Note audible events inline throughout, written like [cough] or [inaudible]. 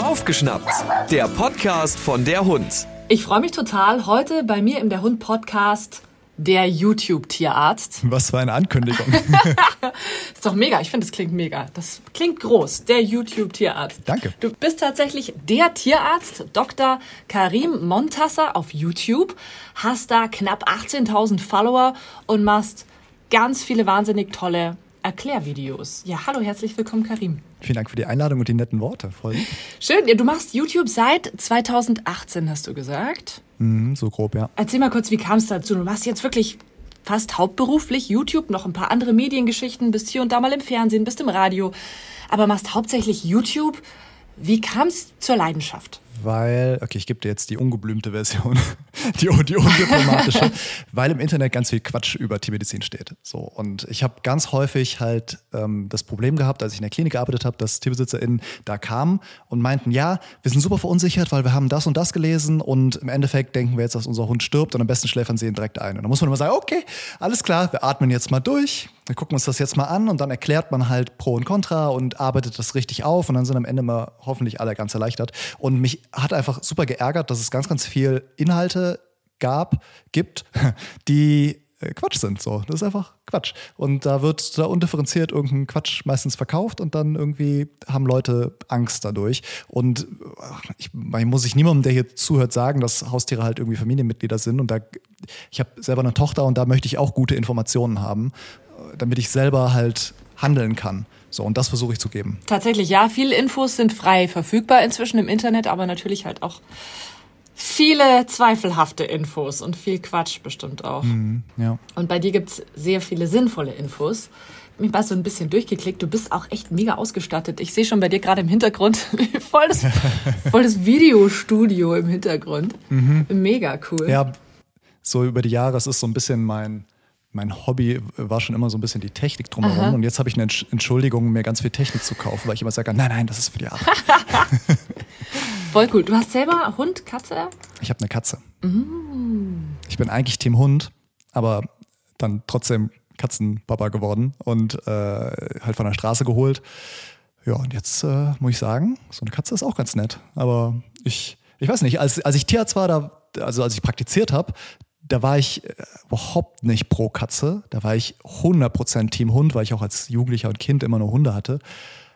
Aufgeschnappt, der Podcast von der Hund. Ich freue mich total. Heute bei mir im Der Hund Podcast der YouTube-Tierarzt. Was für eine Ankündigung. [laughs] ist doch mega. Ich finde, es klingt mega. Das klingt groß. Der YouTube-Tierarzt. Danke. Du bist tatsächlich der Tierarzt, Dr. Karim Montasser auf YouTube. Hast da knapp 18.000 Follower und machst ganz viele wahnsinnig tolle Erklärvideos. Ja, hallo, herzlich willkommen, Karim. Vielen Dank für die Einladung und die netten Worte. Voll. Schön. Du machst YouTube seit 2018, hast du gesagt. Mhm, so grob, ja. Erzähl mal kurz, wie kam es dazu? Du machst jetzt wirklich fast hauptberuflich YouTube, noch ein paar andere Mediengeschichten, bist hier und da mal im Fernsehen, bist im Radio, aber machst hauptsächlich YouTube. Wie kam es zur Leidenschaft? Weil, okay, ich gebe dir jetzt die ungeblümte Version, [laughs] die, die undiplomatische, [laughs] weil im Internet ganz viel Quatsch über Tiermedizin steht. So, und ich habe ganz häufig halt ähm, das Problem gehabt, als ich in der Klinik gearbeitet habe, dass TierbesitzerInnen da kamen und meinten, ja, wir sind super verunsichert, weil wir haben das und das gelesen und im Endeffekt denken wir jetzt, dass unser Hund stirbt und am besten schläfern sie ihn direkt ein. Und da muss man immer sagen, okay, alles klar, wir atmen jetzt mal durch, wir gucken uns das jetzt mal an und dann erklärt man halt Pro und Contra und arbeitet das richtig auf und dann sind am Ende mal hoffentlich alle ganz erleichtert. Und mich hat einfach super geärgert, dass es ganz, ganz viel Inhalte gab, gibt, [laughs] die äh, Quatsch sind. So, das ist einfach Quatsch. Und da wird da undifferenziert irgendein Quatsch meistens verkauft und dann irgendwie haben Leute Angst dadurch. Und ich, ich muss ich niemandem, der hier zuhört, sagen, dass Haustiere halt irgendwie Familienmitglieder sind. Und da, ich habe selber eine Tochter und da möchte ich auch gute Informationen haben, damit ich selber halt handeln kann. So, und das versuche ich zu geben. Tatsächlich, ja. Viele Infos sind frei verfügbar inzwischen im Internet, aber natürlich halt auch viele zweifelhafte Infos und viel Quatsch bestimmt auch. Mhm, ja. Und bei dir gibt es sehr viele sinnvolle Infos. Mich mal so ein bisschen durchgeklickt. Du bist auch echt mega ausgestattet. Ich sehe schon bei dir gerade im Hintergrund [laughs] voll, das, voll das Videostudio im Hintergrund. Mhm. Mega cool. Ja, so über die Jahre, es ist so ein bisschen mein, mein Hobby war schon immer so ein bisschen die Technik drumherum. Aha. Und jetzt habe ich eine Entschuldigung, mir ganz viel Technik zu kaufen, weil ich immer sage, nein, nein, das ist für die Arbeit. [laughs] Voll cool. Du hast selber Hund, Katze? Ich habe eine Katze. Mm. Ich bin eigentlich Team Hund, aber dann trotzdem Katzenpapa geworden und äh, halt von der Straße geholt. Ja, und jetzt äh, muss ich sagen, so eine Katze ist auch ganz nett. Aber ich, ich weiß nicht, als, als ich Tierarzt war, da, also als ich praktiziert habe, da war ich äh, überhaupt nicht pro Katze. Da war ich 100% Team Hund, weil ich auch als Jugendlicher und Kind immer nur Hunde hatte.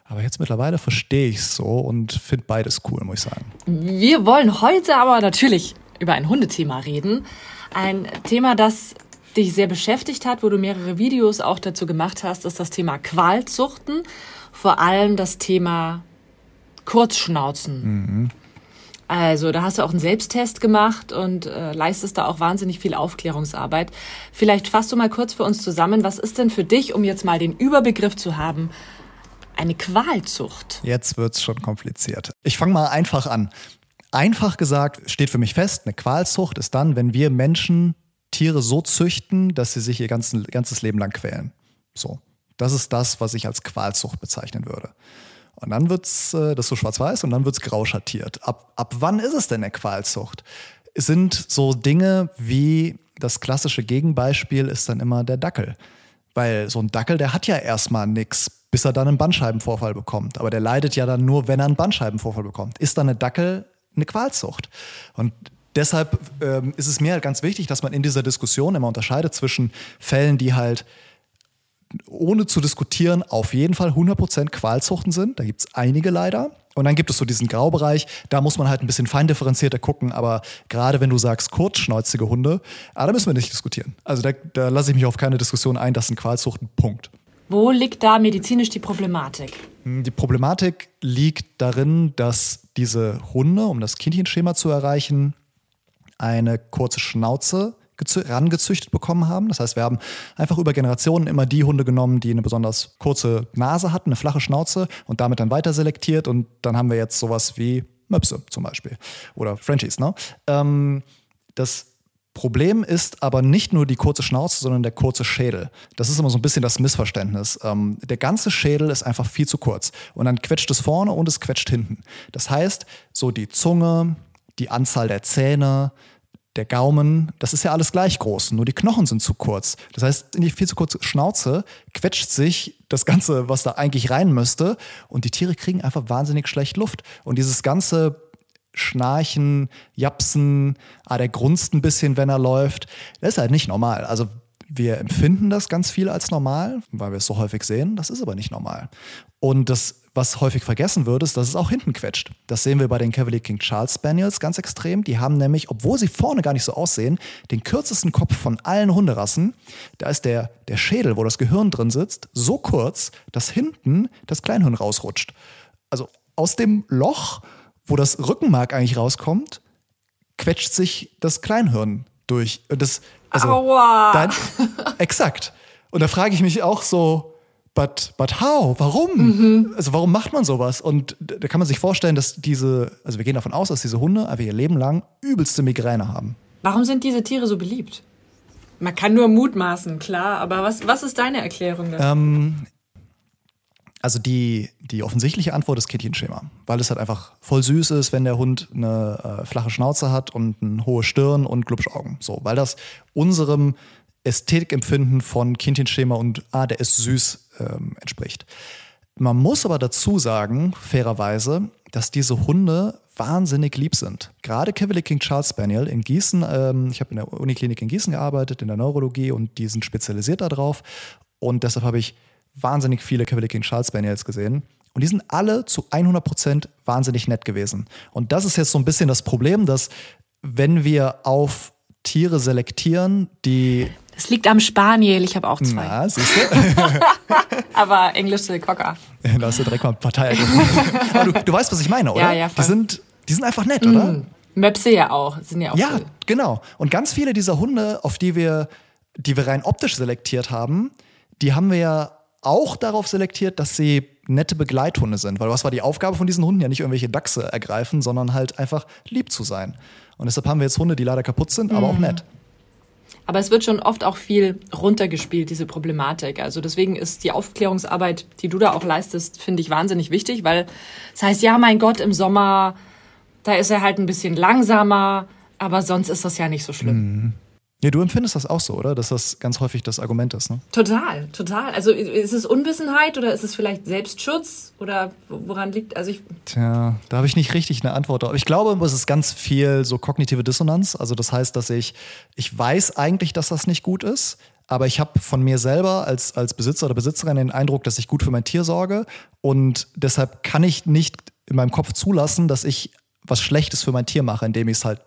Aber jetzt mittlerweile verstehe ich es so und finde beides cool, muss ich sagen. Wir wollen heute aber natürlich über ein Hundethema reden. Ein Thema, das dich sehr beschäftigt hat, wo du mehrere Videos auch dazu gemacht hast, ist das Thema Qualzuchten. Vor allem das Thema Kurzschnauzen. Mhm. Also, da hast du auch einen Selbsttest gemacht und äh, leistest da auch wahnsinnig viel Aufklärungsarbeit. Vielleicht fasst du mal kurz für uns zusammen, was ist denn für dich, um jetzt mal den Überbegriff zu haben, eine Qualzucht? Jetzt wird's schon kompliziert. Ich fange mal einfach an. Einfach gesagt steht für mich fest, eine Qualzucht ist dann, wenn wir Menschen Tiere so züchten, dass sie sich ihr ganzen, ganzes Leben lang quälen. So. Das ist das, was ich als Qualzucht bezeichnen würde. Und dann wird's, äh, das ist so schwarz-weiß und dann wird's grau schattiert. Ab, ab wann ist es denn eine Qualzucht? Es sind so Dinge wie das klassische Gegenbeispiel ist dann immer der Dackel. Weil so ein Dackel, der hat ja erstmal nichts, bis er dann einen Bandscheibenvorfall bekommt. Aber der leidet ja dann nur, wenn er einen Bandscheibenvorfall bekommt. Ist dann eine Dackel eine Qualzucht? Und deshalb ähm, ist es mir halt ganz wichtig, dass man in dieser Diskussion immer unterscheidet zwischen Fällen, die halt ohne zu diskutieren auf jeden Fall 100% Qualzuchten sind. Da gibt es einige leider. Und dann gibt es so diesen Graubereich, da muss man halt ein bisschen feindifferenzierter gucken, aber gerade wenn du sagst kurzschnäuzige Hunde, ah, da müssen wir nicht diskutieren. Also da, da lasse ich mich auf keine Diskussion ein, das sind Qualzuchten, Punkt. Wo liegt da medizinisch die Problematik? Hm, die Problematik liegt darin, dass diese Hunde, um das Kindchenschema zu erreichen, eine kurze Schnauze rangezüchtet bekommen haben. Das heißt, wir haben einfach über Generationen immer die Hunde genommen, die eine besonders kurze Nase hatten, eine flache Schnauze und damit dann weiter selektiert. Und dann haben wir jetzt sowas wie Möpse zum Beispiel oder Frenchies. Ne? Ähm, das Problem ist aber nicht nur die kurze Schnauze, sondern der kurze Schädel. Das ist immer so ein bisschen das Missverständnis. Ähm, der ganze Schädel ist einfach viel zu kurz. Und dann quetscht es vorne und es quetscht hinten. Das heißt, so die Zunge, die Anzahl der Zähne, der Gaumen, das ist ja alles gleich groß, nur die Knochen sind zu kurz. Das heißt, in die viel zu kurze Schnauze quetscht sich das Ganze, was da eigentlich rein müsste, und die Tiere kriegen einfach wahnsinnig schlecht Luft. Und dieses ganze Schnarchen, Japsen, ah, der grunzt ein bisschen, wenn er läuft, das ist halt nicht normal. Also wir empfinden das ganz viel als normal, weil wir es so häufig sehen. Das ist aber nicht normal. Und das, was häufig vergessen wird, ist, dass es auch hinten quetscht. Das sehen wir bei den Cavalier King Charles Spaniels ganz extrem. Die haben nämlich, obwohl sie vorne gar nicht so aussehen, den kürzesten Kopf von allen Hunderassen. Da ist der, der Schädel, wo das Gehirn drin sitzt, so kurz, dass hinten das Kleinhirn rausrutscht. Also aus dem Loch, wo das Rückenmark eigentlich rauskommt, quetscht sich das Kleinhirn durch. Das, also, Aua. Dann, exakt. Und da frage ich mich auch so, but, but how? Warum? Mhm. Also warum macht man sowas? Und da kann man sich vorstellen, dass diese, also wir gehen davon aus, dass diese Hunde einfach ihr Leben lang übelste Migräne haben. Warum sind diese Tiere so beliebt? Man kann nur mutmaßen, klar, aber was, was ist deine Erklärung dafür? Ähm, also die, die offensichtliche Antwort ist Kittchenschema, weil es halt einfach voll süß ist, wenn der Hund eine äh, flache Schnauze hat und eine hohe Stirn und Glubschaugen. So, weil das unserem Ästhetikempfinden von Kindchenschema und ah, der ist süß ähm, entspricht. Man muss aber dazu sagen, fairerweise, dass diese Hunde wahnsinnig lieb sind. Gerade Cavalier King Charles Spaniel in Gießen, ähm, ich habe in der Uniklinik in Gießen gearbeitet, in der Neurologie und die sind spezialisiert darauf. Und deshalb habe ich wahnsinnig viele Cavalier King Charles Spaniels gesehen. Und die sind alle zu 100% wahnsinnig nett gewesen. Und das ist jetzt so ein bisschen das Problem, dass wenn wir auf Tiere selektieren, die Das liegt am Spaniel, ich habe auch zwei. na, siehst du, [laughs] Aber englische Cocker. [laughs] da hast du direkt mal Partei ergriffen. Du, du weißt, was ich meine, oder? Ja, ja, die voll. sind, die sind einfach nett, oder? Möpse ja auch, sind ja auch Ja, cool. genau. Und ganz viele dieser Hunde, auf die wir, die wir rein optisch selektiert haben, die haben wir ja auch darauf selektiert, dass sie nette Begleithunde sind. Weil was war die Aufgabe von diesen Hunden? Ja nicht irgendwelche Dachse ergreifen, sondern halt einfach lieb zu sein. Und deshalb haben wir jetzt Hunde, die leider kaputt sind, aber Mhm. auch nett. Aber es wird schon oft auch viel runtergespielt, diese Problematik. Also deswegen ist die Aufklärungsarbeit, die du da auch leistest, finde ich wahnsinnig wichtig, weil es heißt, ja, mein Gott, im Sommer, da ist er halt ein bisschen langsamer, aber sonst ist das ja nicht so schlimm. Nee, du empfindest das auch so, oder? Dass das ganz häufig das Argument ist, ne? Total, total. Also ist es Unwissenheit oder ist es vielleicht Selbstschutz oder woran liegt, also ich, Tja, da habe ich nicht richtig eine Antwort drauf. Ich glaube, es ist ganz viel so kognitive Dissonanz. Also das heißt, dass ich, ich weiß eigentlich, dass das nicht gut ist, aber ich habe von mir selber als, als Besitzer oder Besitzerin den Eindruck, dass ich gut für mein Tier sorge und deshalb kann ich nicht in meinem Kopf zulassen, dass ich was Schlechtes für mein Tier mache, indem ich es halt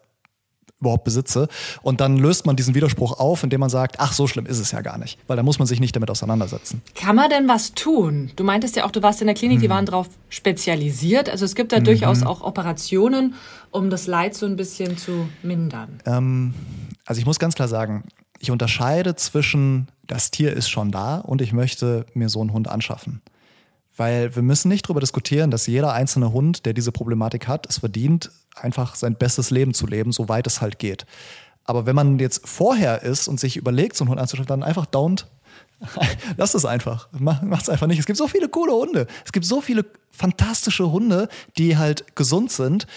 überhaupt besitze. Und dann löst man diesen Widerspruch auf, indem man sagt, ach, so schlimm ist es ja gar nicht. Weil da muss man sich nicht damit auseinandersetzen. Kann man denn was tun? Du meintest ja auch, du warst in der Klinik, die waren darauf spezialisiert. Also es gibt da durchaus auch Operationen, um das Leid so ein bisschen zu mindern. Ähm, also ich muss ganz klar sagen, ich unterscheide zwischen das Tier ist schon da und ich möchte mir so einen Hund anschaffen. Weil wir müssen nicht darüber diskutieren, dass jeder einzelne Hund, der diese Problematik hat, es verdient, einfach sein bestes Leben zu leben, soweit es halt geht. Aber wenn man jetzt vorher ist und sich überlegt, so einen Hund anzuschaffen, dann einfach don't. [laughs] Lass es einfach. Mach, macht's einfach nicht. Es gibt so viele coole Hunde. Es gibt so viele fantastische Hunde, die halt gesund sind.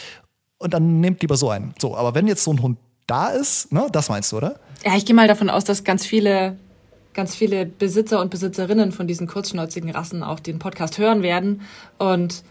Und dann nehmt lieber so einen. So, aber wenn jetzt so ein Hund da ist, ne, das meinst du, oder? Ja, ich gehe mal davon aus, dass ganz viele, ganz viele Besitzer und Besitzerinnen von diesen kurzschnäuzigen Rassen auch den Podcast hören werden und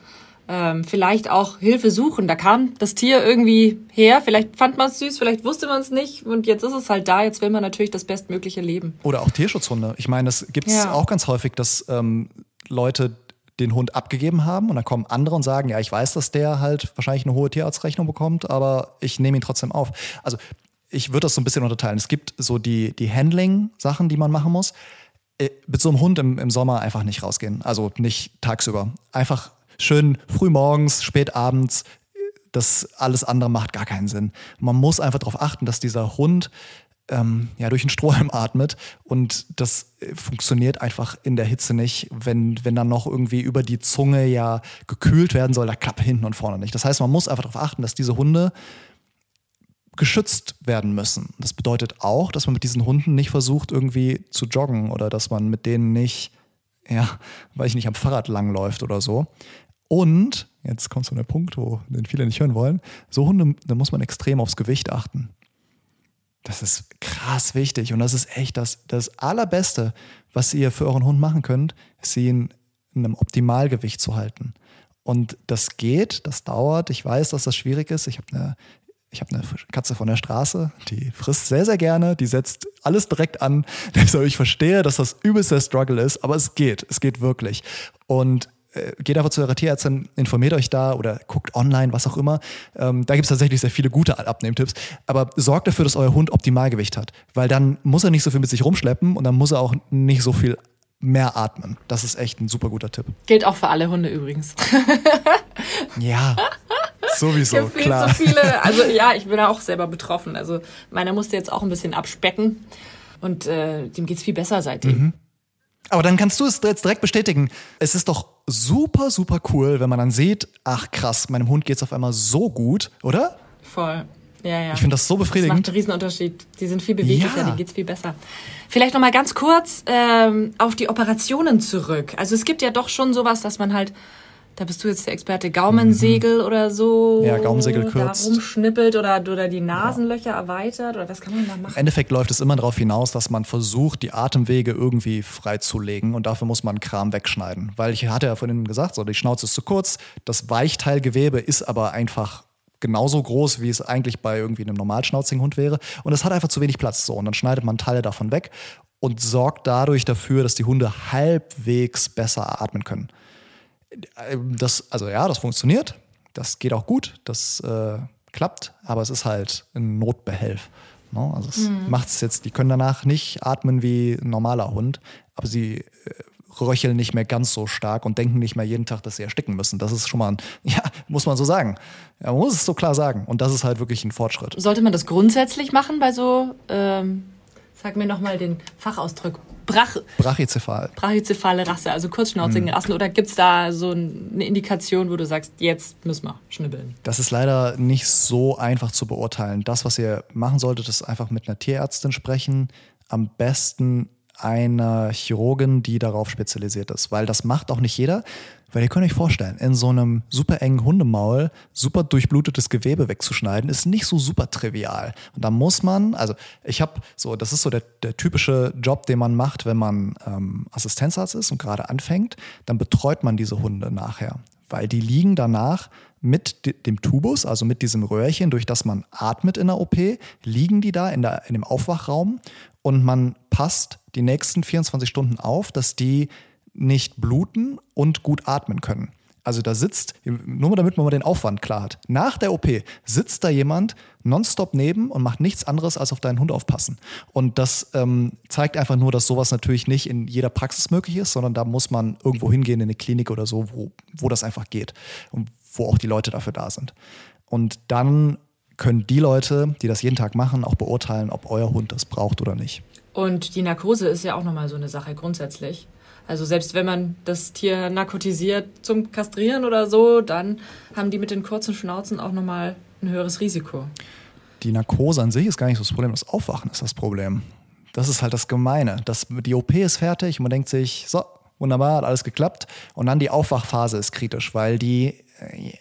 ähm, vielleicht auch Hilfe suchen. Da kam das Tier irgendwie her, vielleicht fand man es süß, vielleicht wusste man es nicht und jetzt ist es halt da. Jetzt will man natürlich das bestmögliche Leben. Oder auch Tierschutzhunde. Ich meine, es gibt Ja. auch ganz häufig, dass ähm, Leute den Hund abgegeben haben und dann kommen andere und sagen, ja, ich weiß, dass der halt wahrscheinlich eine hohe Tierarztrechnung bekommt, aber ich nehme ihn trotzdem auf. Also ich würde das so ein bisschen unterteilen. Es gibt so die, die Handling-Sachen, die man machen muss. Äh, Mit so einem Hund im, im Sommer einfach nicht rausgehen. Also nicht tagsüber. Einfach schön früh morgens, spät abends. Das alles andere macht gar keinen Sinn. Man muss einfach darauf achten, dass dieser Hund ähm, ja, durch den Strohhalm [laughs] atmet. Und das äh, funktioniert einfach in der Hitze nicht, wenn, wenn dann noch irgendwie über die Zunge ja gekühlt werden soll, da klappt hinten und vorne nicht. Das heißt, man muss einfach darauf achten, dass diese Hunde geschützt werden müssen. Das bedeutet auch, dass man mit diesen Hunden nicht versucht, irgendwie zu joggen oder dass man mit denen nicht, ja, weil ich nicht am Fahrrad langläuft oder so. Und, jetzt kommt so der Punkt, wo den viele nicht hören wollen, so Hunde, da muss man extrem aufs Gewicht achten. Das ist krass wichtig und das ist echt das, das Allerbeste, was ihr für euren Hund machen könnt, ist sie in, in einem Optimalgewicht zu halten. Und das geht, das dauert. Ich weiß, dass das schwierig ist. Ich habe eine ich habe eine Katze von der Straße, die frisst sehr, sehr gerne, die setzt alles direkt an. [laughs] Also ich verstehe, dass das übelst der Struggle ist, aber es geht, es geht wirklich. Und äh, geht einfach zu eurer Tierärztin, informiert euch da oder guckt online, was auch immer. Ähm, da gibt es tatsächlich sehr viele gute Abnehmtipps. Aber sorgt dafür, dass euer Hund Optimalgewicht hat. Weil dann muss er nicht so viel mit sich rumschleppen und dann muss er auch nicht so viel mehr atmen. Das ist echt ein super guter Tipp. Gilt auch für alle Hunde übrigens. [laughs] ja, sowieso, klar. so viele, also ja, ich bin da auch selber betroffen. Also meiner musste jetzt auch ein bisschen abspecken und äh, dem geht's viel besser seitdem. Mhm. Aber dann kannst du es jetzt direkt bestätigen. Es ist doch super, super cool, wenn man dann sieht, ach krass, meinem Hund geht's auf einmal so gut, oder? Voll. Ja, ja. Ich finde das so Das befriedigend. macht einen Riesenunterschied. Die sind viel beweglicher, Ja. denen geht's viel besser. Vielleicht noch mal ganz kurz ähm, auf die Operationen zurück. Also es gibt ja doch schon sowas, dass man halt, da bist du jetzt der Experte, Gaumensegel oder so. Mhm. Ja, Gaumensegel Da kürzt. rumschnippelt oder, oder die Nasenlöcher erweitert oder was kann man da Im machen? Endeffekt läuft es immer darauf hinaus, dass man versucht, die Atemwege irgendwie freizulegen und dafür muss man Kram wegschneiden. Weil ich hatte ja vorhin gesagt, so, die Schnauze ist zu kurz, das Weichteilgewebe ist aber einfach genauso groß, wie es eigentlich bei irgendwie einem normalschnauzigen Hund wäre und es hat einfach zu wenig Platz. So, und dann schneidet man Teile davon weg und sorgt dadurch dafür, dass die Hunde halbwegs besser atmen können. Das, also ja, das funktioniert, das geht auch gut, das äh, klappt, aber es ist halt ein Notbehelf. Ne? Also es macht's jetzt, die können danach nicht atmen wie ein normaler Hund, aber sie äh, röcheln nicht mehr ganz so stark und denken nicht mehr jeden Tag, dass sie ersticken müssen. Das ist schon mal ein, [laughs] ja, muss man so sagen. Ja, man muss es so klar sagen. Und das ist halt wirklich ein Fortschritt. Sollte man das grundsätzlich machen bei so, ähm, sag mir noch mal den Fachausdruck, Brach, Brachycephal. brachycephale Rasse, also kurzschnauzigen Rassen? Oder gibt's da so eine Indikation, wo du sagst, jetzt müssen wir schnibbeln? Das ist leider nicht so einfach zu beurteilen. Das, was ihr machen solltet, ist einfach mit einer Tierärztin sprechen. Am besten einer Chirurgin, die darauf spezialisiert ist. Weil das macht auch nicht jeder. Weil ihr könnt euch vorstellen, in so einem super engen Hundemaul super durchblutetes Gewebe wegzuschneiden, ist nicht so super trivial. Und da muss man, also ich habe so, das ist so der, der typische Job, den man macht, wenn man ähm, Assistenzarzt ist und gerade anfängt, dann betreut man diese Hunde nachher. Weil die liegen danach mit de- dem Tubus, also mit diesem Röhrchen, durch das man atmet in der OP, liegen die da in, der, in dem Aufwachraum und man passt die nächsten 24 Stunden auf, dass die nicht bluten und gut atmen können. Also da sitzt, nur damit man mal den Aufwand klar hat, nach der OP sitzt da jemand nonstop neben und macht nichts anderes als auf deinen Hund aufpassen. Und das ähm, zeigt einfach nur, dass sowas natürlich nicht in jeder Praxis möglich ist, sondern da muss man irgendwo hingehen in eine Klinik oder so, wo, wo das einfach geht und wo auch die Leute dafür da sind. Und dann können die Leute, die das jeden Tag machen, auch beurteilen, ob euer Hund das braucht oder nicht. Und die Narkose ist ja auch nochmal so eine Sache grundsätzlich. Also selbst wenn man das Tier narkotisiert zum Kastrieren oder so, dann haben die mit den kurzen Schnauzen auch nochmal ein höheres Risiko. Die Narkose an sich ist gar nicht so das Problem, das Aufwachen ist das Problem. Das ist halt das Gemeine. Das, die OP ist fertig und man denkt sich, so, wunderbar, hat alles geklappt. Und dann die Aufwachphase ist kritisch, weil die, äh,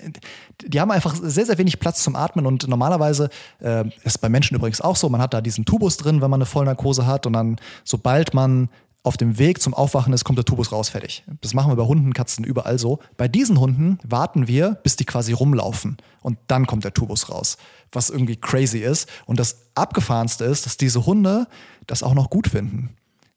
die haben einfach sehr, sehr wenig Platz zum Atmen und normalerweise äh, ist bei Menschen übrigens auch so, man hat da diesen Tubus drin, wenn man eine Vollnarkose hat und dann, sobald man auf dem Weg zum Aufwachen ist, kommt der Tubus raus, fertig. Das machen wir bei Hunden, Katzen, überall so. Bei diesen Hunden warten wir, bis die quasi rumlaufen und dann kommt der Tubus raus, was irgendwie crazy ist. Und das Abgefahrenste ist, dass diese Hunde das auch noch gut finden.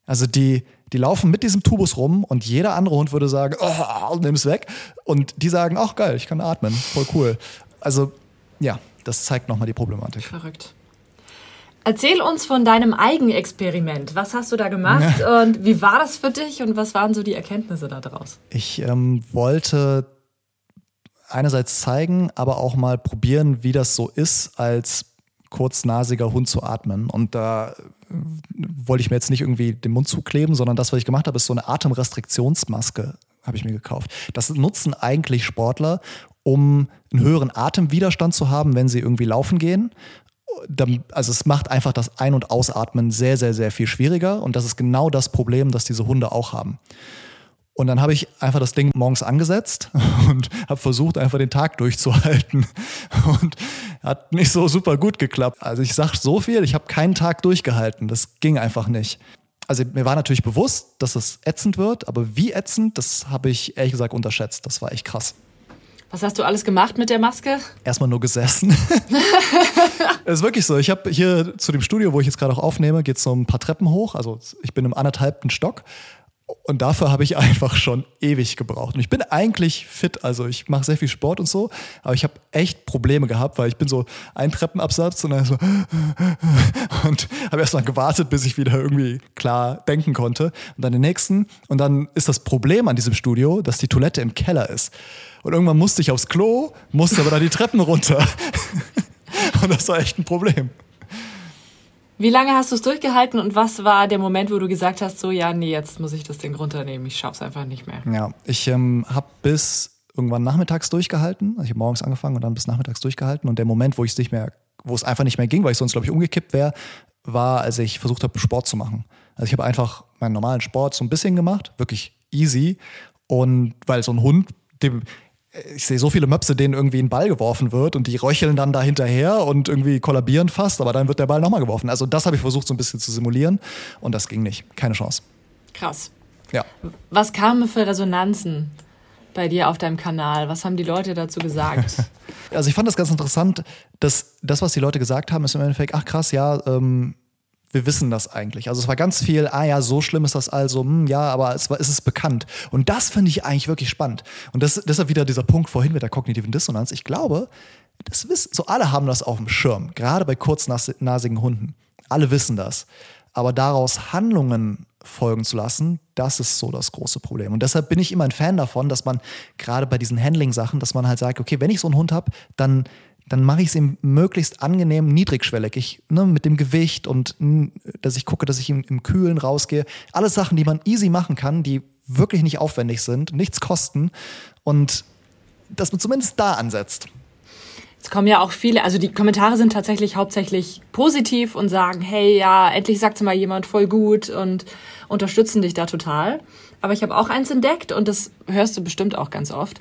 Also die, die laufen mit diesem Tubus rum und jeder andere Hund würde sagen, oh, nimm's weg. Und die sagen, ach geil, ich kann atmen, voll cool. Also ja, das zeigt nochmal die Problematik. Verrückt. Erzähl uns von deinem Eigenexperiment. Was hast du da gemacht und wie war das für dich und was waren so die Erkenntnisse daraus? Ich ähm, wollte einerseits zeigen, aber auch mal probieren, wie das so ist, als kurznasiger Hund zu atmen. Und da äh, wollte ich mir jetzt nicht irgendwie den Mund zukleben, sondern das, was ich gemacht habe, ist so eine Atemrestriktionsmaske, habe ich mir gekauft. Das nutzen eigentlich Sportler, um einen höheren Atemwiderstand zu haben, wenn sie irgendwie laufen gehen. Also es macht einfach das Ein- und Ausatmen sehr, sehr, sehr viel schwieriger. Und das ist genau das Problem, das diese Hunde auch haben. Und dann habe ich einfach das Ding morgens angesetzt [laughs] und habe versucht, einfach den Tag durchzuhalten. [laughs] Und Hat nicht so super gut geklappt. Also ich sag so viel, ich habe keinen Tag durchgehalten. Das ging einfach nicht. Also mir war natürlich bewusst, dass es ätzend wird, aber wie ätzend, das habe ich ehrlich gesagt unterschätzt. Das war echt krass. Was hast du alles gemacht mit der Maske? Erstmal nur gesessen. [laughs] Es ist wirklich so. Ich habe hier zu dem Studio, wo ich jetzt gerade auch aufnehme, geht es so ein paar Treppen hoch. Also ich bin im anderthalbten Stock. Und dafür habe ich [laughs] einfach schon ewig gebraucht. Und ich bin eigentlich fit, also ich mache sehr viel Sport und so, aber ich habe echt Probleme gehabt, weil ich bin so ein Treppenabsatz und dann so [laughs] und habe erst mal gewartet, bis ich wieder irgendwie klar denken konnte. Und dann den nächsten. Und dann ist das Problem an diesem Studio, dass die Toilette im Keller ist. Und irgendwann musste ich aufs Klo, musste aber da die Treppen runter. [laughs] Und das war echt ein Problem. Wie lange hast du es durchgehalten und was war der Moment, wo du gesagt hast, so ja, nee, jetzt muss ich das Ding runternehmen, ich schaff's einfach nicht mehr? Ja, ich ähm, habe bis irgendwann nachmittags durchgehalten. Also ich habe morgens angefangen und dann bis nachmittags durchgehalten. Und der Moment, wo ich es nicht mehr, wo es einfach nicht mehr ging, weil ich sonst, glaube ich, umgekippt wäre, war, als ich versucht habe, Sport zu machen. Also ich habe einfach meinen normalen Sport so ein bisschen gemacht, wirklich easy. Und weil so ein Hund, dem, ich sehe so viele Möpse, denen irgendwie ein Ball geworfen wird und die röcheln dann da hinterher und irgendwie kollabieren fast, aber dann wird der Ball nochmal geworfen. Also das habe ich versucht so ein bisschen zu simulieren und das ging nicht. Keine Chance. Krass. Ja. Was kamen für Resonanzen bei dir auf deinem Kanal? Was haben die Leute dazu gesagt? [laughs] also ich fand das ganz interessant, dass das, was die Leute gesagt haben, ist im Endeffekt, ach krass, ja, ähm, wir wissen das eigentlich. Also es war ganz viel, ah ja, so schlimm ist das also, hm, ja, aber es, war, es ist bekannt. Und das finde ich eigentlich wirklich spannend. Und das, deshalb wieder dieser Punkt vorhin mit der kognitiven Dissonanz. Ich glaube, das wissen, so alle haben das auf dem Schirm, gerade bei kurznasigen Hunden. Alle wissen das. Aber daraus Handlungen folgen zu lassen, das ist so das große Problem. Und deshalb bin ich immer ein Fan davon, dass man gerade bei diesen Handling-Sachen, dass man halt sagt, okay, wenn ich so einen Hund habe, dann dann mache ich es ihm möglichst angenehm niedrigschwellig. Ich, ne, mit dem Gewicht und dass ich gucke, dass ich im, im Kühlen rausgehe. Alles Sachen, die man easy machen kann, die wirklich nicht aufwendig sind, nichts kosten und dass man zumindest da ansetzt. Es kommen ja auch viele, also die Kommentare sind tatsächlich hauptsächlich positiv und sagen, hey, ja, endlich sagt mal jemand voll gut und unterstützen dich da total. Aber ich habe auch eins entdeckt und das hörst du bestimmt auch ganz oft.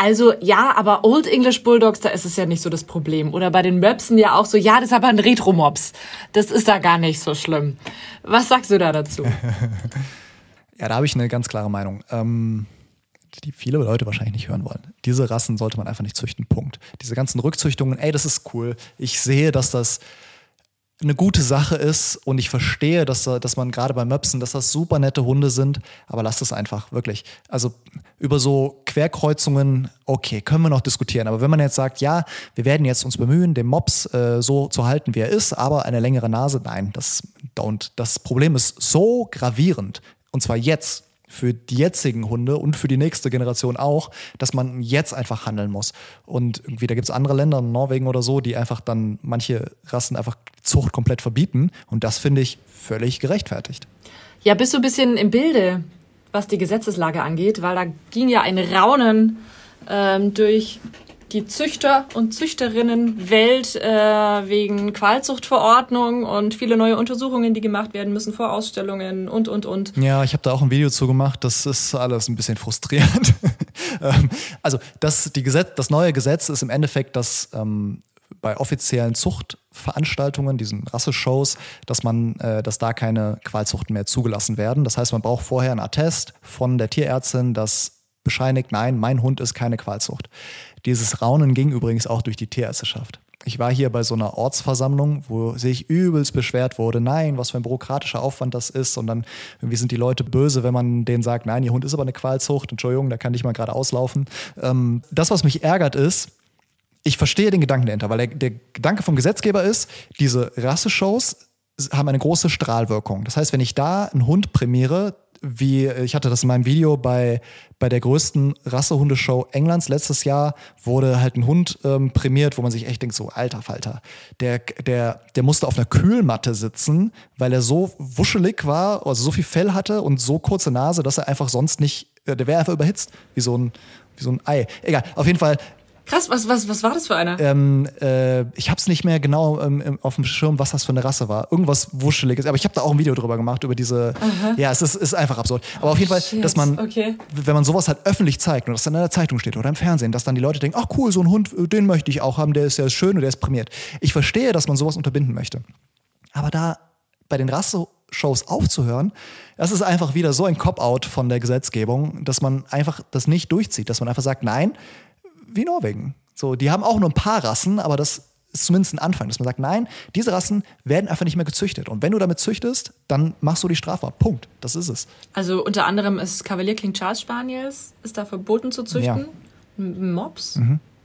Also ja, aber Old English Bulldogs, da ist es ja nicht so das Problem. Oder bei den Möpsen ja auch so, ja, das ist aber ein Retro-Mops. Das ist da gar nicht so schlimm. Was sagst du da dazu? [laughs] ja, da habe ich eine ganz klare Meinung. Ähm, die viele Leute wahrscheinlich nicht hören wollen. Diese Rassen sollte man einfach nicht züchten. Punkt. Diese ganzen Rückzüchtungen, ey, das ist cool. Ich sehe, dass das eine gute Sache ist und ich verstehe, dass, dass man gerade bei Möpsen, dass das super nette Hunde sind, aber lasst es einfach, wirklich. Also über so Querkreuzungen, okay, können wir noch diskutieren. Aber wenn man jetzt sagt, ja, wir werden jetzt uns bemühen, den Mops äh, so zu halten, wie er ist, aber eine längere Nase, nein, das don't. Das Problem ist so gravierend und zwar jetzt für die jetzigen Hunde und für die nächste Generation auch, dass man jetzt einfach handeln muss. Und irgendwie, da gibt es andere Länder, Norwegen oder so, die einfach dann manche Rassen einfach Zucht komplett verbieten. Und das finde ich völlig gerechtfertigt. Ja, bist du ein bisschen im Bilde, was die Gesetzeslage angeht, weil da ging ja ein Raunen ähm, durch die Züchter- und Züchterinnenwelt äh, wegen Qualzuchtverordnung und viele neue Untersuchungen, die gemacht werden müssen vor Ausstellungen und, und, und. Ja, ich habe da auch ein Video zu gemacht. Das ist alles ein bisschen frustrierend. [laughs] Ähm, also das, die Gesetz, das neue Gesetz ist im Endeffekt, dass ähm, bei offiziellen Zuchtveranstaltungen, diesen Rasseshows, dass man, äh, dass da keine Qualzuchten mehr zugelassen werden. Das heißt, man braucht vorher einen Attest von der Tierärztin, das bescheinigt, nein, mein Hund ist keine Qualzucht. Dieses Raunen ging übrigens auch durch die Tierärzteschaft. Ich war hier bei so einer Ortsversammlung, wo sich übelst beschwert wurde, nein, was für ein bürokratischer Aufwand das ist. Und dann irgendwie sind die Leute böse, wenn man denen sagt, nein, ihr Hund ist aber eine Qualzucht, Entschuldigung, da kann ich mal gerade auslaufen. Ähm, das, was mich ärgert, ist, ich verstehe den Gedanken dahinter, weil der, der Gedanke vom Gesetzgeber ist, diese Rasseshows haben eine große Strahlwirkung. Das heißt, wenn ich da einen Hund prämiere, wie ich hatte das in meinem Video bei, bei der größten Rassehundeshow Englands letztes Jahr, wurde halt ein Hund ähm, prämiert, wo man sich echt denkt, so alter Falter, der, der, der musste auf einer Kühlmatte sitzen, weil er so wuschelig war, also so viel Fell hatte und so kurze Nase, dass er einfach sonst nicht, äh, der wäre einfach überhitzt, wie so ein, wie so ein Ei. Egal, auf jeden Fall Krass, was, was, was war das für einer? Ähm, äh, ich habe es nicht mehr genau ähm, auf dem Schirm, was das für eine Rasse war. Irgendwas Wuscheliges. Aber ich habe da auch ein Video drüber gemacht, über diese. Ja, es ist, ist einfach absurd. Aber auf jeden Fall, Shit, dass man, okay. wenn man sowas halt öffentlich zeigt und das dann in der Zeitung steht oder im Fernsehen, dass dann die Leute denken, ach cool, so ein Hund, äh, den möchte ich auch haben, der ist ja schön und der ist prämiert. Ich verstehe, dass man sowas unterbinden möchte. Aber da bei den Rasse-Shows aufzuhören, das ist einfach wieder so ein Cop-out von der Gesetzgebung, dass man einfach das nicht durchzieht, dass man einfach sagt, nein, wie Norwegen. So, die haben auch nur ein paar Rassen, aber das ist zumindest ein Anfang, dass man sagt, nein, diese Rassen werden einfach nicht mehr gezüchtet. Und wenn du damit züchtest, dann machst du die strafbar. Punkt. Das ist es. Also unter anderem ist Kavalier King Charles Spaniels, ist da verboten zu züchten. Ja. Mops?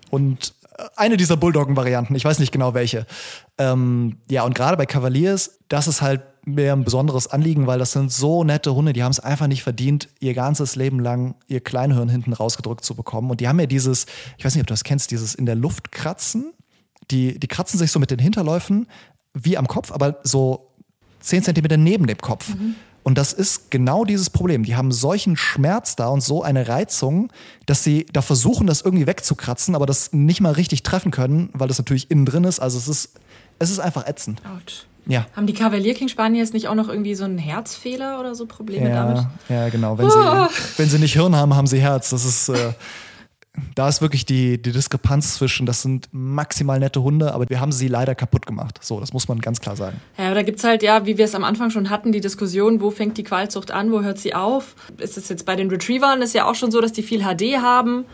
Und äh, eine dieser Bulldoggen-Varianten, ich weiß nicht genau welche. Ähm, ja, und gerade bei Cavaliers, das ist halt mir ein besonderes Anliegen, weil das sind so nette Hunde, die haben es einfach nicht verdient, ihr ganzes Leben lang ihr Kleinhirn hinten rausgedrückt zu bekommen. Und die haben ja dieses, ich weiß nicht, ob du das kennst, dieses in der Luft kratzen. Die, die kratzen sich so mit den Hinterläufen wie am Kopf, aber so 10 Zentimeter neben dem Kopf. Und das ist genau dieses Problem. Die haben solchen Schmerz da und so eine Reizung, dass sie da versuchen, das irgendwie wegzukratzen, aber das nicht mal richtig treffen können, weil das natürlich innen drin ist. Also es ist, es ist einfach ätzend. Autsch. Ja. Haben die Kavalier King Spaniels nicht auch noch irgendwie so einen Herzfehler oder so Probleme damit? Ja, ja, genau. Wenn sie, wenn sie nicht Hirn haben, haben sie Herz. Das ist, äh, da ist wirklich die, die Diskrepanz zwischen, das sind maximal nette Hunde, aber wir haben sie leider kaputt gemacht. So, das muss man ganz klar sagen. Ja, aber da gibt's halt, ja, wie wir es am Anfang schon hatten, die Diskussion, wo fängt die Qualzucht an, wo hört sie auf? Ist es jetzt bei den Retrievern, ist ja auch schon so, dass die viel HD haben,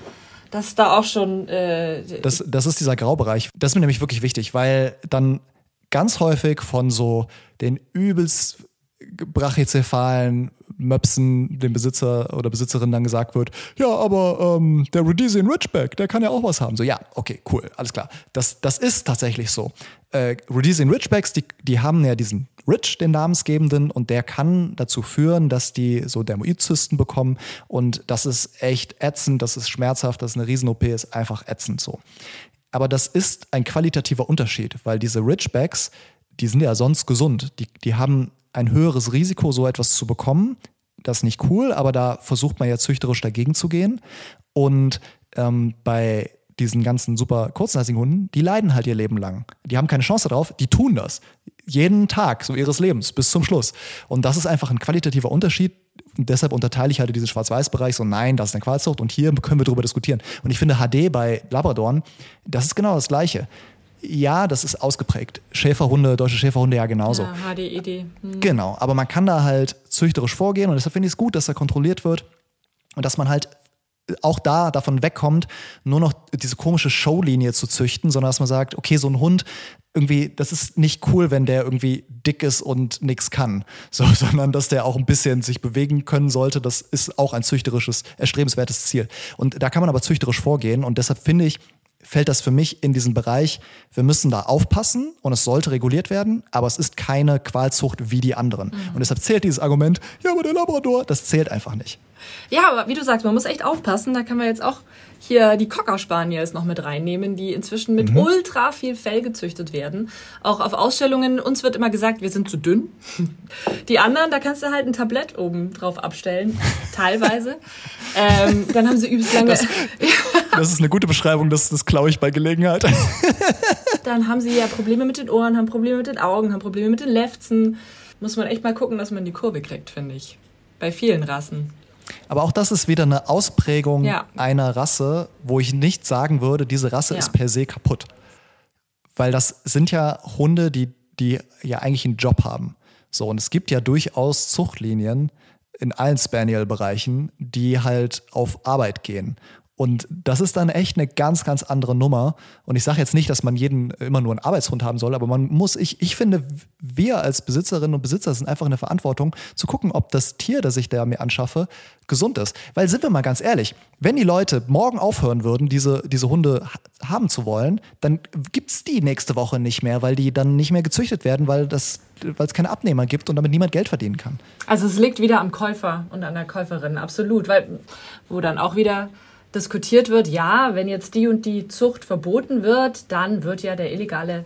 dass da auch schon, äh, Das, das ist dieser Graubereich. Das ist mir nämlich wirklich wichtig, weil dann ganz häufig von so den übelst brachycephalen Möpsen dem Besitzer oder Besitzerin dann gesagt wird, ja, aber ähm, der Rhodesian Ridgeback, der kann ja auch was haben. So, ja, okay, cool, alles klar. Das, das ist tatsächlich so. Äh, Rhodesian Ridgebacks, die, die haben ja diesen Ridge, den namensgebenden, und der kann dazu führen, dass die so Dermoidzysten bekommen. Und das ist echt ätzend, das ist schmerzhaft, das ist eine Riesen-OP, ist einfach ätzend so. Aber das ist ein qualitativer Unterschied, weil diese Ridgebacks, die sind ja sonst gesund. Die, die haben ein höheres Risiko, so etwas zu bekommen. Das ist nicht cool, aber da versucht man ja züchterisch dagegen zu gehen. Und ähm, bei diesen ganzen super kurzhalsigen Hunden, die leiden halt ihr Leben lang. Die haben keine Chance darauf, die tun das. Jeden Tag so ihres Lebens bis zum Schluss. Und das ist einfach ein qualitativer Unterschied. Und deshalb unterteile ich halt diesen Schwarz-Weiß-Bereich so, nein, das ist eine Qualzucht und hier können wir drüber diskutieren. Und ich finde HD bei Labradoren, das ist genau das Gleiche. Ja, das ist ausgeprägt. Schäferhunde, deutsche Schäferhunde ja genauso. ja, HDED. Hm. Genau, aber man kann da halt züchterisch vorgehen und deshalb finde ich es gut, dass da kontrolliert wird und dass man halt auch da davon wegkommt, nur noch diese komische Showlinie zu züchten, sondern dass man sagt, okay, so ein Hund, irgendwie, das ist nicht cool, wenn der irgendwie dick ist und nichts kann, [laughs] so, sondern dass der auch ein bisschen sich bewegen können sollte. Das ist auch ein züchterisches, erstrebenswertes Ziel. Und da kann man aber züchterisch vorgehen und deshalb finde ich, fällt das für mich in diesen Bereich, wir müssen da aufpassen und es sollte reguliert werden, aber es ist keine Qualzucht wie die anderen. Und deshalb zählt dieses Argument, ja, aber der Labrador, das zählt einfach nicht. Ja, aber wie du sagst, man muss echt aufpassen. Da kann man jetzt auch hier die Cocker Spaniels noch mit reinnehmen, die inzwischen mit ultra viel Fell gezüchtet werden. Auch auf Ausstellungen, uns wird immer gesagt, wir sind zu dünn. Die anderen, da kannst du halt ein Tablett oben drauf abstellen, teilweise. [laughs] ähm, dann haben sie übelst lange... Das [laughs] ist eine gute Beschreibung, das, das klaue ich bei Gelegenheit. [laughs] Dann haben sie ja Probleme mit den Ohren, haben Probleme mit den Augen, haben Probleme mit den Lefzen. Muss man echt mal gucken, dass man die Kurve kriegt, finde ich. Bei vielen Rassen. Aber auch das ist wieder eine Ausprägung Ja. einer Rasse, wo ich nicht sagen würde, diese Rasse Ja. ist per se kaputt. Weil das sind ja Hunde, die, die ja eigentlich einen Job haben. So, und es gibt ja durchaus Zuchtlinien in allen Spaniel-Bereichen, die halt auf Arbeit gehen. Und das ist dann echt eine ganz, ganz andere Nummer. Und ich sage jetzt nicht, dass man jeden immer nur einen Arbeitshund haben soll, aber man muss, ich, ich finde, wir als Besitzerinnen und Besitzer sind einfach in der Verantwortung zu gucken, ob das Tier, das ich da mir anschaffe, gesund ist. Weil sind wir mal ganz ehrlich, wenn die Leute morgen aufhören würden, diese, diese Hunde ha- haben zu wollen, dann gibt's die nächste Woche nicht mehr, weil die dann nicht mehr gezüchtet werden, weil das weil es keine Abnehmer gibt und damit niemand Geld verdienen kann. Also es liegt wieder am Käufer und an der Käuferin, absolut. Weil, wo dann auch wieder diskutiert wird, ja, wenn jetzt die und die Zucht verboten wird, dann wird ja der illegale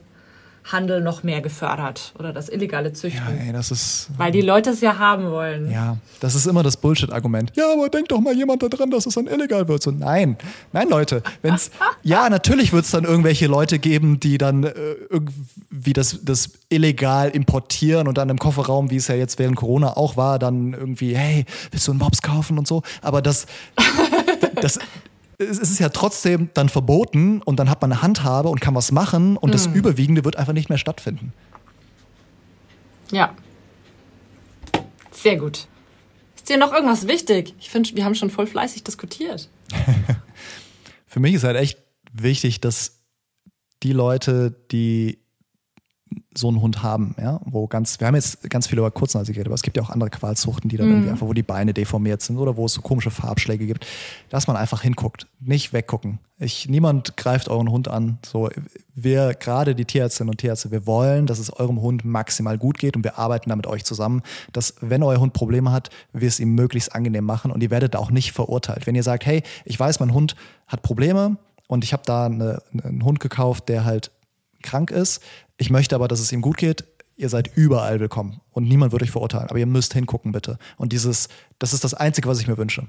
Handel noch mehr gefördert oder das illegale Züchten. Ja, ey, das ist. Weil die Leute es ja haben wollen. Ja, das ist immer das Bullshit-Argument. Ja, aber denkt doch mal jemand daran, dass es dann illegal wird. So, nein, nein, Leute. Wenn's, [laughs] ja, natürlich wird es dann irgendwelche Leute geben, die dann äh, irgendwie das, das illegal importieren und dann im Kofferraum, wie es ja jetzt während Corona auch war, dann irgendwie, hey, willst du einen Mops kaufen und so. Aber das, das, es ist ja trotzdem dann verboten und dann hat man eine Handhabe und kann was machen und das Überwiegende wird einfach nicht mehr stattfinden. Ja. Sehr gut. Ist dir noch irgendwas wichtig? Ich finde, wir haben schon voll fleißig diskutiert. [laughs] Für mich ist halt echt wichtig, dass die Leute, die so einen Hund haben, ja, wo ganz, wir haben jetzt ganz viel über Kurznase geredet, aber es gibt ja auch andere Qualzuchten, die dann irgendwie einfach, wo die Beine deformiert sind oder wo es so komische Farbschläge gibt, dass man einfach hinguckt, nicht weggucken. Ich, niemand greift euren Hund an. So, wir, gerade die Tierärztinnen und Tierärzte, wir wollen, dass es eurem Hund maximal gut geht und wir arbeiten da mit euch zusammen, dass, wenn euer Hund Probleme hat, wir es ihm möglichst angenehm machen und ihr werdet da auch nicht verurteilt. Wenn ihr sagt, hey, ich weiß, mein Hund hat Probleme und ich habe da eine, einen Hund gekauft, der halt krank ist. Ich möchte aber, dass es ihm gut geht. Ihr seid überall willkommen und niemand wird euch verurteilen. Aber ihr müsst hingucken, bitte. Und dieses, das ist das Einzige, was ich mir wünsche.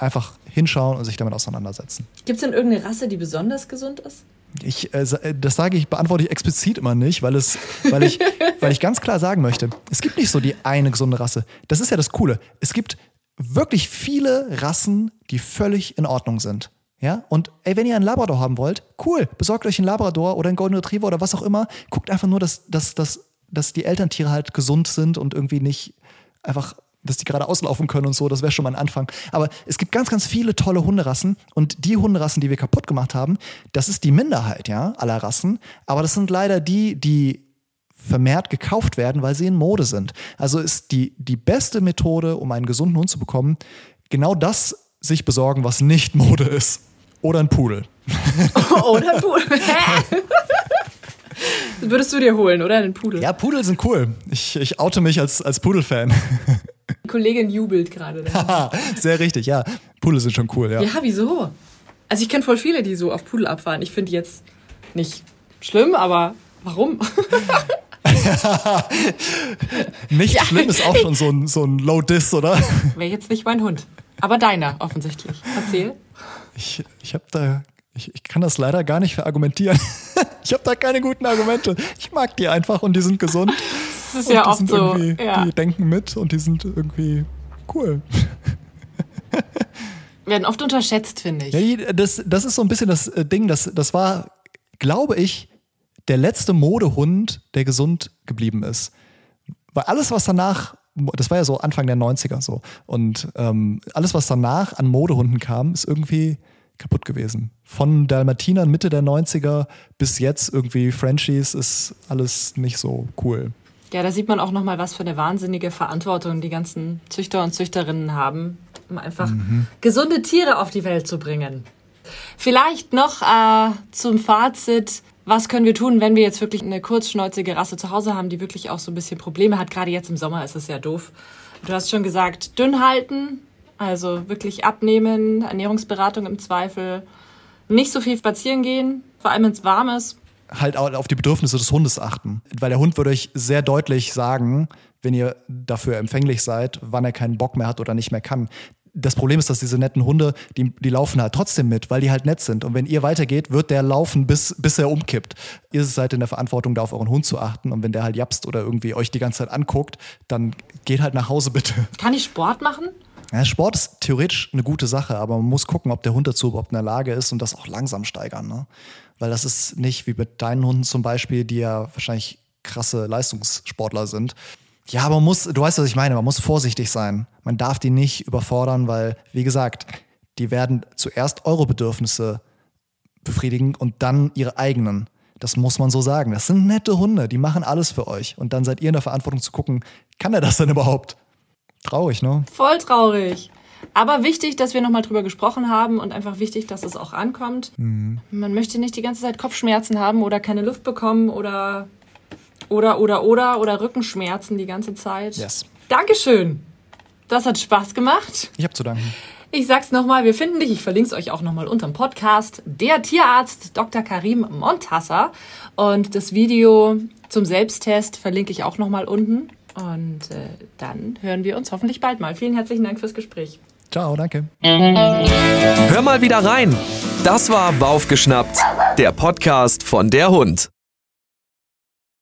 Einfach hinschauen und sich damit auseinandersetzen. Gibt es denn irgendeine Rasse, die besonders gesund ist? Ich, äh, äh, das sage ich, beantworte ich explizit immer nicht, weil, es, weil, ich, [laughs] weil ich ganz klar sagen möchte, es gibt nicht so die eine gesunde Rasse. Das ist ja das Coole. Es gibt wirklich viele Rassen, die völlig in Ordnung sind. Ja, und ey, wenn ihr einen Labrador haben wollt, cool, besorgt euch einen Labrador oder einen Golden Retriever oder was auch immer. Guckt einfach nur, dass, dass, dass, dass die Elterntiere halt gesund sind und irgendwie nicht einfach, dass die gerade auslaufen können und so. Das wäre schon mal ein Anfang. Aber es gibt ganz, ganz viele tolle Hunderassen und die Hunderassen, die wir kaputt gemacht haben, das ist die Minderheit, ja, aller Rassen. Aber das sind leider die, die vermehrt gekauft werden, weil sie in Mode sind. Also ist die, die beste Methode, um einen gesunden Hund zu bekommen, genau das sich besorgen, was nicht Mode ist. Oder ein Pudel. [laughs] Oder ein Pudel. Würdest du dir holen, oder? Einen Pudel. Ja, Pudel sind cool. Ich, ich oute mich als, als Pudel-Fan. Die Kollegin jubelt gerade. da. [laughs] Sehr richtig, ja. Pudel sind schon cool, ja. Ja, wieso? Also ich kenne voll viele, die so auf Pudel abfahren. Ich finde die jetzt nicht schlimm, aber warum? [laughs] Nicht Ja. schlimm ist auch schon so ein, so ein Low-Diss, oder? Wäre jetzt nicht mein Hund. Aber deiner, offensichtlich. Erzähl. Ich, ich habe da, ich, ich kann das leider gar nicht verargumentieren. [laughs] Ich habe da keine guten Argumente. Ich mag die einfach und die sind gesund. Das ist und ja die oft sind so. Ja. die denken mit und die sind irgendwie cool. [laughs] Werden oft unterschätzt, finde ich. Ja, das, das ist so ein bisschen das äh, Ding, das, das war, glaube ich, der letzte Modehund, der gesund geblieben ist. Weil alles, was danach, das war ja so Anfang der 90er so, und ähm, alles, was danach an Modehunden kam, ist irgendwie kaputt gewesen. Von Dalmatinern Mitte der 90er bis jetzt irgendwie Frenchies ist alles nicht so cool. Ja, da sieht man auch nochmal, was für eine wahnsinnige Verantwortung die ganzen Züchter und Züchterinnen haben, um einfach gesunde Tiere auf die Welt zu bringen. Vielleicht noch äh, zum Fazit. Was können wir tun, wenn wir jetzt wirklich eine kurzschnäuzige Rasse zu Hause haben, die wirklich auch so ein bisschen Probleme hat? Gerade jetzt im Sommer ist es ja doof. Du hast schon gesagt, dünn halten, also wirklich abnehmen, Ernährungsberatung im Zweifel. Nicht so viel spazieren gehen, vor allem wenn es warm ist. halt auch auf die Bedürfnisse des Hundes achten. Weil der Hund würde euch sehr deutlich sagen, wenn ihr dafür empfänglich seid, wann er keinen Bock mehr hat oder nicht mehr kann. Das Problem ist, dass diese netten Hunde, die, die laufen halt trotzdem mit, weil die halt nett sind. Und wenn ihr weitergeht, wird der laufen, bis, bis er umkippt. Ihr seid in der Verantwortung, da auf euren Hund zu achten. Und wenn der halt japst oder irgendwie euch die ganze Zeit anguckt, dann geht halt nach Hause [laughs] bitte. Kann ich Sport machen? Ja, Sport ist theoretisch eine gute Sache, aber man muss gucken, ob der Hund dazu überhaupt in der Lage ist und das auch langsam steigern. Ne? Weil das ist nicht wie mit deinen Hunden zum Beispiel, die ja wahrscheinlich krasse Leistungssportler sind. Ja, aber man muss, du weißt, was ich meine, man muss vorsichtig sein. Man darf die nicht überfordern, weil, wie gesagt, die werden zuerst eure Bedürfnisse befriedigen und dann ihre eigenen. Das muss man so sagen. Das sind nette Hunde, die machen alles für euch. Und dann seid ihr in der Verantwortung zu gucken, kann er das denn überhaupt? Traurig, ne? Voll traurig. Aber wichtig, dass wir nochmal drüber gesprochen haben und einfach wichtig, dass es auch ankommt. Man möchte nicht die ganze Zeit Kopfschmerzen haben oder keine Luft bekommen oder oder oder oder oder Rückenschmerzen die ganze Zeit. Yes. Dankeschön. Das hat Spaß gemacht. Ich habe zu danken. Ich sag's nochmal, wir finden dich, ich verlinke es euch auch nochmal unterm Podcast. Der Tierarzt Dr. Karim Montasser. Und das Video zum Selbsttest verlinke ich auch nochmal unten. Und äh, dann hören wir uns hoffentlich bald mal. Vielen herzlichen Dank fürs Gespräch. Ciao, danke. Hör mal wieder rein. Das war Baufgeschnappt, der Podcast von der Hund.